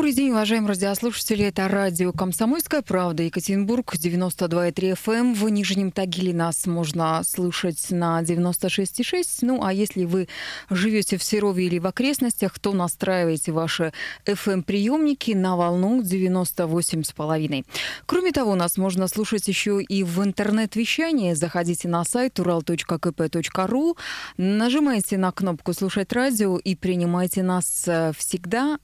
Добрый день, уважаемые радиослушатели. Это радио «Комсомольская правда», Екатеринбург, 92,3 FM. Эм. В Нижнем Тагиле нас можно слышать на 96,6. Ну, а если вы живете в Серове или в окрестностях, то настраивайте ваши FM-приемники на волну 98,5. Кроме того, нас можно слушать еще и в интернет-вещании. Заходите на сайт ural.kp.ru, нажимайте на кнопку «Слушать радио» и принимайте нас э, всегда,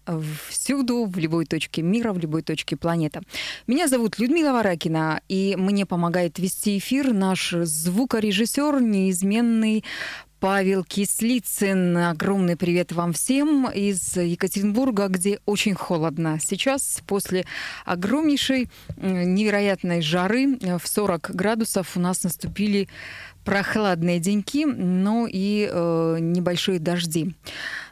всюду, в любой точке мира, в любой точке планеты. Меня зовут Людмила Варакина, и мне помогает вести эфир наш звукорежиссер, неизменный Павел Кислицын. Огромный привет вам всем из Екатеринбурга, где очень холодно. Сейчас, после огромнейшей невероятной жары в 40 градусов, у нас наступили прохладные деньки, но и э, небольшие дожди.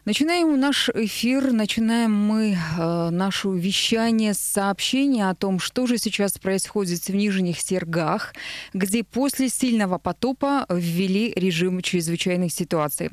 Начинаем наш эфир, начинаем мы э, наше вещание с сообщения о том, что же сейчас происходит в Нижних Сергах, где после сильного потопа ввели режим чрезвычайных ситуаций.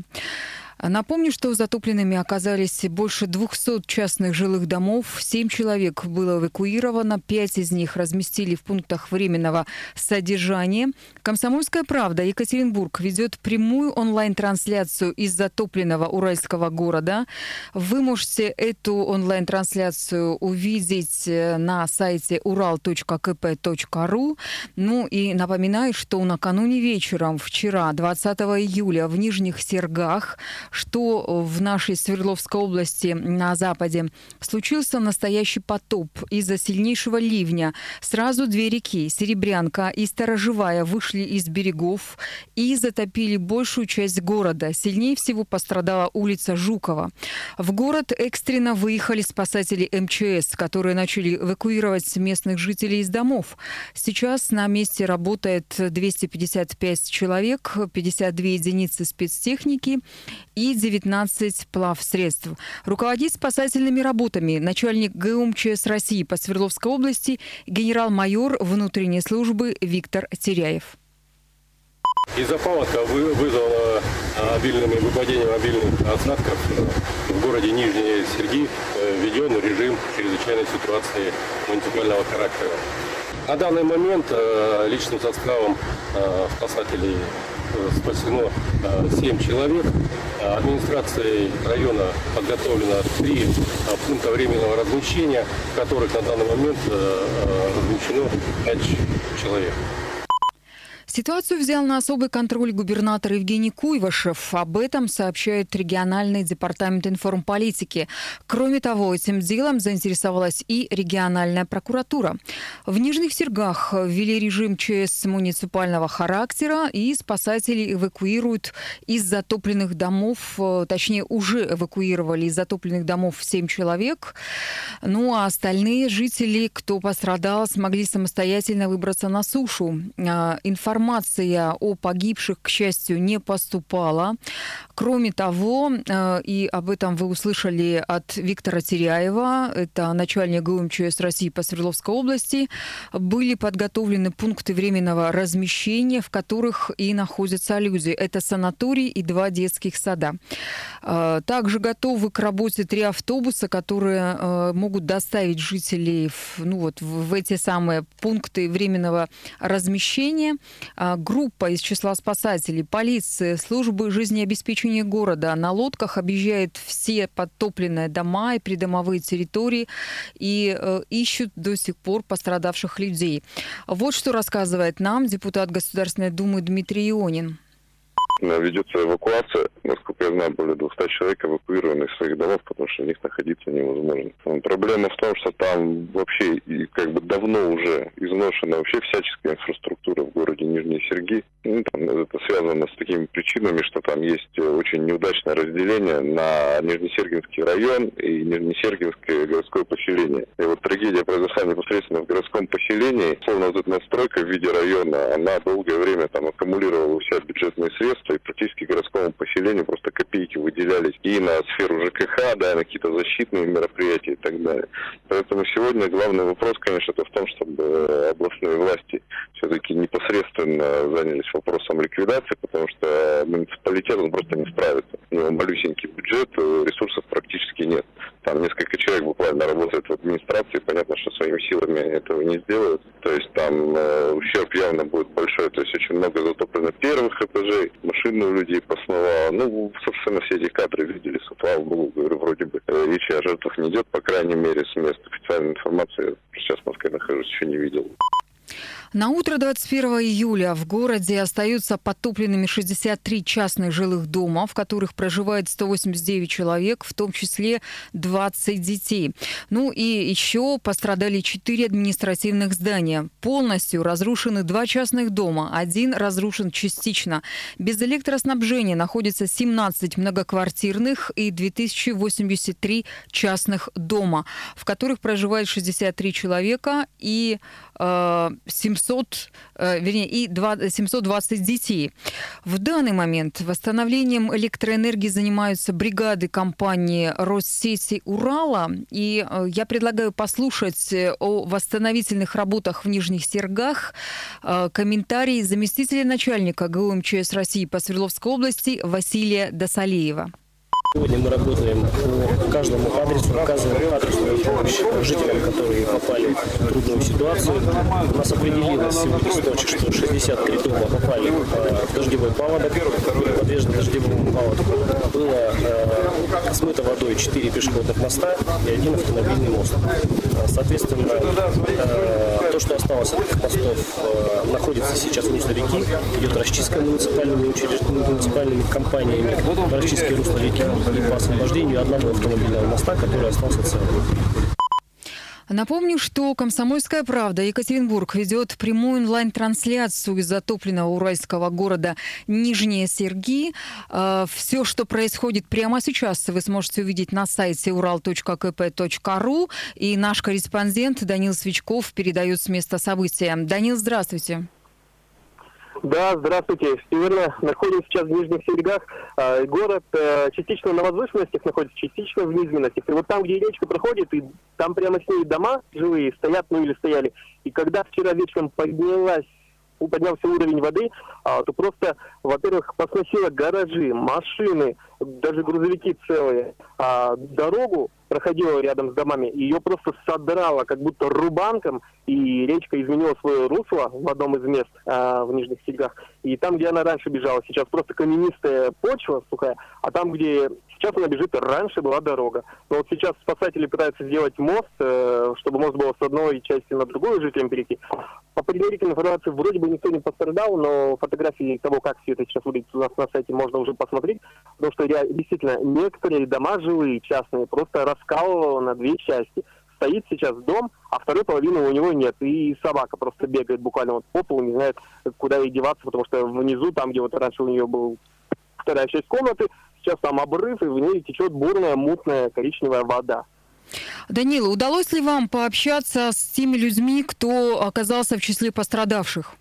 Напомню, что затопленными оказались больше 200 частных жилых домов. Семь человек было эвакуировано, пять из них разместили в пунктах временного содержания. «Комсомольская правда» Екатеринбург ведет прямую онлайн-трансляцию из затопленного уральского города. Вы можете эту онлайн-трансляцию увидеть э, на сайте ural.kp.ru. Ну и напоминаю, что накануне вечером, вчера, 20 июля, в Нижних Сергах что в нашей Свердловской области на западе случился настоящий потоп из-за сильнейшего ливня. Сразу две реки, Серебрянка и Сторожевая, вышли из берегов и затопили большую часть города. Сильнее всего пострадала улица Жукова. В город экстренно выехали спасатели МЧС, которые начали эвакуировать местных жителей из домов. Сейчас на месте работает 255 человек, 52 единицы спецтехники и 19 плавсредств. Руководит спасательными работами начальник ГУМЧС России по Свердловской области генерал-майор внутренней службы Виктор Теряев. Из-за паводка вызвало а, обильными выпадением обильных осадков в городе Нижние Серги э, введен режим чрезвычайной ситуации муниципального характера. На данный момент э, личным составом э, спасателей спасено 7 человек. Администрацией района подготовлено 3 пункта временного размещения, в которых на данный момент размещено 5 человек. Ситуацию взял на особый контроль губернатор Евгений Куйвашев. Об этом сообщает региональный департамент информполитики. Кроме того, этим делом заинтересовалась и региональная прокуратура. В Нижних Сергах ввели режим ЧС муниципального характера, и спасатели эвакуируют из затопленных домов, э, точнее, уже эвакуировали из затопленных домов 7 человек. Ну а остальные жители, кто пострадал, смогли самостоятельно выбраться на сушу. А, информация информация о погибших, к счастью, не поступала. Кроме того, э, и об этом вы услышали от Виктора Теряева, это начальник ГУМЧС России по Свердловской области, были подготовлены пункты временного размещения, в которых и находятся люди. Это санаторий и два детских сада. Э, также готовы к работе три автобуса, которые э, могут доставить жителей в, ну вот, в эти самые пункты временного размещения. А, группа из числа спасателей, полиции, службы жизнеобеспечения города на лодках объезжает все подтопленные дома и придомовые территории и э, ищут до сих пор пострадавших людей. Вот что рассказывает нам депутат Государственной Думы Дмитрий Ионин. Ведется эвакуация. Насколько я знаю, более 200 человек эвакуированы из своих домов, потому что в них находиться невозможно. Проблема в том, что там вообще и как бы давно уже изношена вообще всяческая инфраструктура в городе Нижние Серги. Ну, там, это связано с такими причинами, что там есть очень неудачное разделение на Нижнесергинский район и Нижнесергинское городское поселение. И вот трагедия произошла непосредственно в городском поселении. Словно вот эта настройка в виде района, она долгое время там аккумулировала у себя бюджетные средства, и практически городскому поселению просто копейки выделялись и на сферу ЖКХ, да, и на какие-то защитные мероприятия и так далее. Поэтому сегодня главный вопрос, конечно, это в том, чтобы областные власти все-таки непосредственно занялись вопросом ликвидации, потому что муниципалитет он просто не справится. У него малюсенький бюджет, ресурсов практически нет. Там несколько человек буквально работает в администрации, понятно, что своими силами этого не сделают. То есть там э, ущерб явно будет большой, то есть очень много затоплено первых этажей, машины у людей посновало. Ну, собственно, все эти кадры видели, слава богу, говорю, вроде бы э, речи о жертвах не идет, по крайней мере, с места официальной информации. Сейчас в Москве нахожусь, еще не видел. На утро 21 июля в городе остаются подтопленными 63 частных жилых дома, в которых проживает 189 человек, в том числе 20 детей. Ну и еще пострадали 4 административных здания. Полностью разрушены два частных дома, один разрушен частично. Без электроснабжения находится 17 многоквартирных и 2083 частных дома, в которых проживает 63 человека и э, 700 700, э, вернее, и 720 детей. В данный момент восстановлением электроэнергии занимаются бригады компании Россети Урала. И э, я предлагаю послушать э, о восстановительных работах в Нижних Сергах комментарий заместителя начальника ГУ МЧС России по Свердловской области Василия Досалеева. Сегодня мы работаем по каждому адресу, оказываем адресную помощь жителям, которые попали в трудную ситуацию. У нас определилось сегодня с ночи, что 63 дома попали в дождевой паводок, подвержены дождевому паводку. Было э, смыто водой 4 пешеходных моста и один автомобильный мост. Соответственно, э, то, что осталось от этих мостов, э, находится сейчас в реки, идет расчистка муниципальными, учреждениями, муниципальными компаниями, расчистки русла реки и по освобождению одного автомобильного моста, который остался целым. Напомню, что «Комсомольская правда» Екатеринбург ведет прямую онлайн-трансляцию из затопленного уральского города Нижние Серги. А, Все, что происходит прямо сейчас, вы сможете увидеть на сайте ural.kp.ru. И наш корреспондент Данил Свечков передает с места события. Данил, здравствуйте. Да, здравствуйте. Северно находимся сейчас в Нижних Серегах. А, город э, частично на возвышенностях находится, частично в низменностях. И вот там, где речка проходит, и там прямо с ней дома живые стоят, ну или стояли. И когда вчера вечером поднялась поднялся уровень воды, а, то просто, во-первых, посносило гаражи, машины, даже грузовики целые. А дорогу проходила рядом с домами, ее просто содрало, как будто рубанком, и речка изменила свое русло в одном из мест а, в Нижних Серегах. И там, где она раньше бежала, сейчас просто каменистая почва сухая, а там, где сейчас она бежит, раньше была дорога. Но вот сейчас спасатели пытаются сделать мост, э, чтобы мост был с одной части на другую жителям перейти. По предварительной информации вроде бы никто не пострадал, но фотографии того, как все это сейчас выглядит у нас на сайте, можно уже посмотреть, потому что я, действительно некоторые дома жилые, частные, просто раскалывало на две части. Стоит сейчас дом, а второй половины у него нет. И собака просто бегает буквально вот по полу, не знает, куда ей деваться, потому что внизу, там, где вот раньше у нее был вторая часть комнаты, сейчас там обрыв, и в ней течет бурная, мутная коричневая вода. Данила, удалось ли вам пообщаться с теми людьми, кто оказался в числе пострадавших?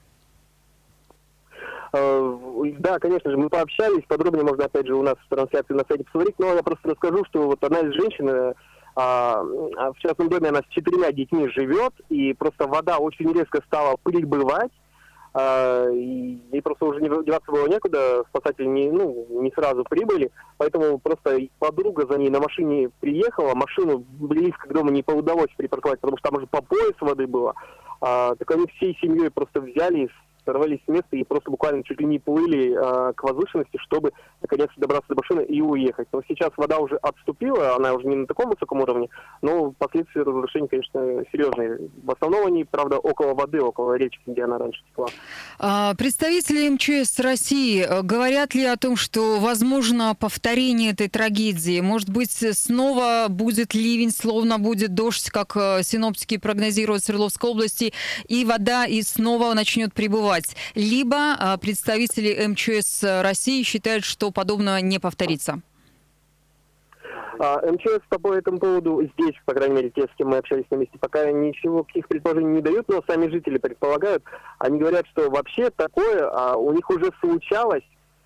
Э, да, конечно же, мы пообщались, подробнее можно, опять же, у нас в трансляции на сайте посмотреть, но я просто расскажу, что вот одна из женщин э, а, в частном доме она с четырьмя детьми живет, и просто вода очень резко стала прибывать, а, и просто уже не деваться было некуда, спасатели не, ну, не сразу прибыли, поэтому просто подруга за ней на машине приехала, машину близко к дому не удалось припарковать, потому что там уже по пояс воды было, а, так они всей семьей просто взяли, сорвались с места и просто буквально чуть ли не плыли э, к возвышенности, чтобы наконец добраться до машины и уехать. Но сейчас вода уже отступила, она уже не на таком высоком уровне, но последствия разрушений, конечно, серьезные. В основном они, правда, около воды, около речки, где она раньше текла. А, представители МЧС России э, говорят ли о том, что возможно повторение этой трагедии? Может быть, снова будет ливень, словно будет дождь, как э, синоптики прогнозируют в Свердловской области, и вода и снова начнет прибывать существовать. Либо а, представители МЧС России считают, что подобное не повторится. А, МЧС по этому поводу здесь, по крайней мере, те, с кем мы общались на месте, пока ничего, каких предположений не дают, но сами жители предполагают. Они говорят, что вообще такое а, у них уже случалось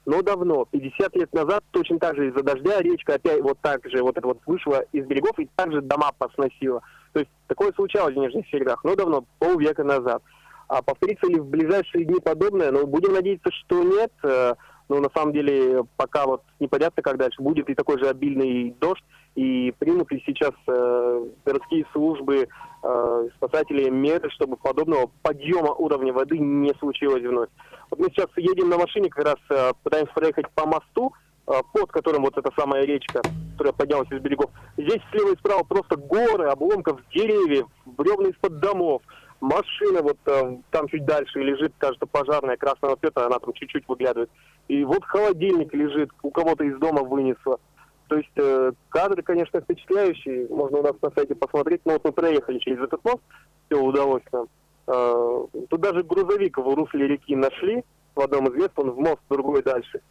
но давно. 50 лет назад точно так же из-за дождя речка опять вот так же вот это вот вышла из берегов и также дома посносила. То есть такое случалось в Нижних Серегах, но давно, полвека назад. А повторится ли в ближайшие дни подобное? Ну, будем надеяться, что нет. Э, но на самом деле пока вот непонятно, как дальше. Будет и такой же обильный дождь, и примут ли сейчас э, городские службы, э, спасатели меры, чтобы подобного подъема уровня воды не случилось вновь. Вот мы сейчас едем на машине, как раз э, пытаемся проехать по мосту, э, под которым вот эта самая речка, которая поднялась из берегов. Здесь слева и справа просто горы, обломков деревьев, бревна из-под домов. Машина вот там чуть дальше лежит, кажется, пожарная красного цвета, она там чуть-чуть выглядывает. И вот холодильник лежит, у кого-то из дома вынесло. То есть э, кадры, конечно, впечатляющие, можно у нас на сайте посмотреть. Но вот мы проехали через этот мост, все удалось нам. Э, тут даже грузовик в русле реки нашли в одном из мест, он в мост, другой дальше.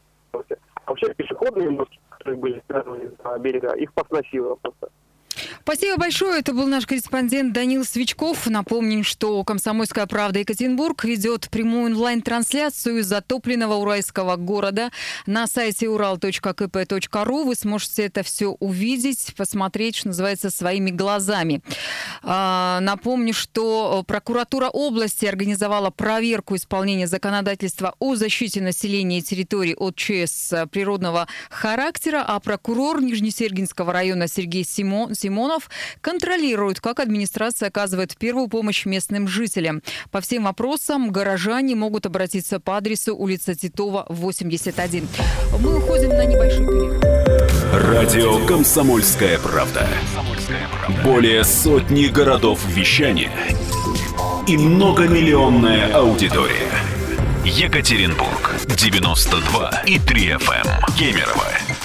Вообще пешеходные мостки, которые были связаны на берега, их посносило просто. Спасибо большое. Это был наш корреспондент Данил Свечков. Напомним, что «Комсомольская правда» Екатеринбург ведет прямую онлайн-трансляцию из затопленного уральского города на сайте ural.kp.ru. Вы сможете это все увидеть, посмотреть, что называется, своими глазами. А, напомню, что прокуратура области организовала проверку исполнения законодательства о защите населения и территории от ЧС природного характера, а прокурор Нижнесергинского района Сергей Симон, Симонов контролирует, как администрация оказывает первую помощь местным жителям. По всем вопросам горожане могут обратиться по адресу улица Титова, 81. Мы уходим на небольшой перерыв. Радио «Комсомольская правда». Более сотни городов вещания и многомиллионная аудитория. Екатеринбург 92 и 3 FM. Эм. Кемерово